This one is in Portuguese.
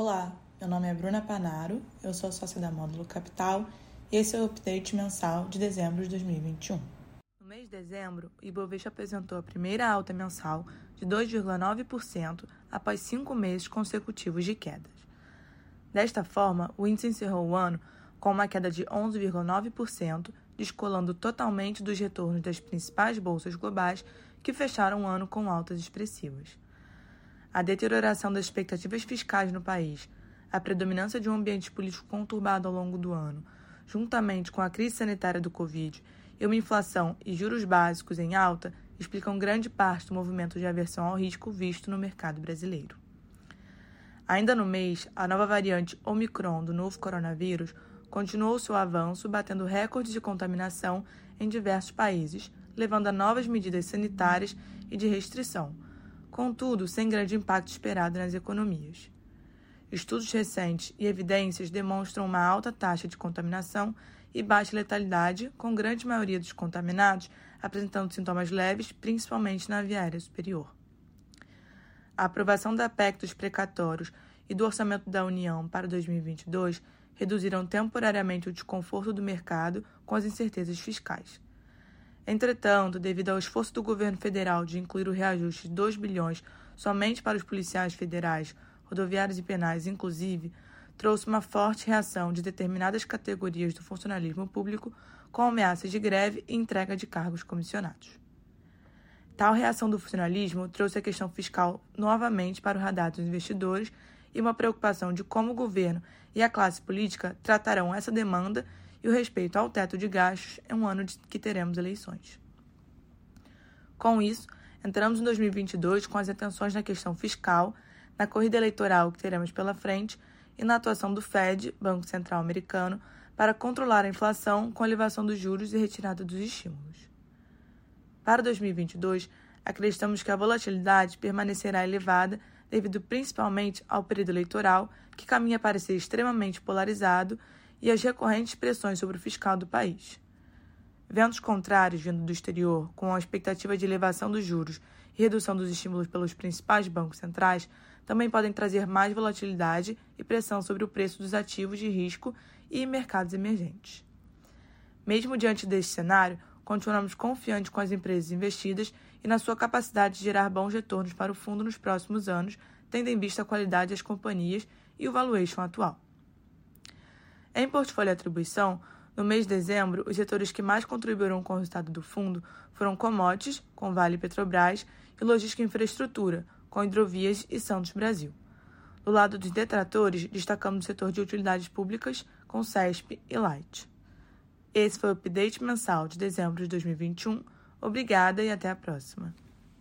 Olá, meu nome é Bruna Panaro, eu sou sócia da Módulo Capital e esse é o update mensal de dezembro de 2021. No mês de dezembro, o Ibovespa apresentou a primeira alta mensal de 2,9% após cinco meses consecutivos de quedas. Desta forma, o índice encerrou o ano com uma queda de 11,9%, descolando totalmente dos retornos das principais bolsas globais que fecharam o ano com altas expressivas a deterioração das expectativas fiscais no país, a predominância de um ambiente político conturbado ao longo do ano, juntamente com a crise sanitária do Covid e uma inflação e juros básicos em alta, explicam grande parte do movimento de aversão ao risco visto no mercado brasileiro. Ainda no mês, a nova variante Omicron do novo coronavírus continuou seu avanço, batendo recordes de contaminação em diversos países, levando a novas medidas sanitárias e de restrição contudo, sem grande impacto esperado nas economias. Estudos recentes e evidências demonstram uma alta taxa de contaminação e baixa letalidade, com grande maioria dos contaminados apresentando sintomas leves, principalmente na via aérea superior. A aprovação da PEC dos precatórios e do Orçamento da União para 2022 reduziram temporariamente o desconforto do mercado com as incertezas fiscais. Entretanto, devido ao esforço do governo federal de incluir o reajuste de 2 bilhões somente para os policiais federais, rodoviários e penais, inclusive, trouxe uma forte reação de determinadas categorias do funcionalismo público com ameaças de greve e entrega de cargos comissionados. Tal reação do funcionalismo trouxe a questão fiscal novamente para o radar dos investidores e uma preocupação de como o governo e a classe política tratarão essa demanda e o respeito ao teto de gastos é um ano de que teremos eleições. Com isso, entramos em 2022 com as atenções na questão fiscal, na corrida eleitoral que teremos pela frente e na atuação do Fed, Banco Central Americano, para controlar a inflação com a elevação dos juros e retirada dos estímulos. Para 2022, acreditamos que a volatilidade permanecerá elevada devido principalmente ao período eleitoral, que caminha para ser extremamente polarizado e as recorrentes pressões sobre o fiscal do país. Ventos contrários vindo do exterior, com a expectativa de elevação dos juros e redução dos estímulos pelos principais bancos centrais, também podem trazer mais volatilidade e pressão sobre o preço dos ativos de risco e mercados emergentes. Mesmo diante deste cenário, continuamos confiantes com as empresas investidas e na sua capacidade de gerar bons retornos para o fundo nos próximos anos, tendo em vista a qualidade das companhias e o valuation atual. Em portfólio atribuição, no mês de dezembro, os setores que mais contribuíram com o resultado do fundo foram commodities, com Vale e Petrobras, e logística e infraestrutura, com Hidrovias e Santos Brasil. Do lado dos detratores, destacamos o setor de utilidades públicas, com CESP e Light. Esse foi o update mensal de dezembro de 2021. Obrigada e até a próxima.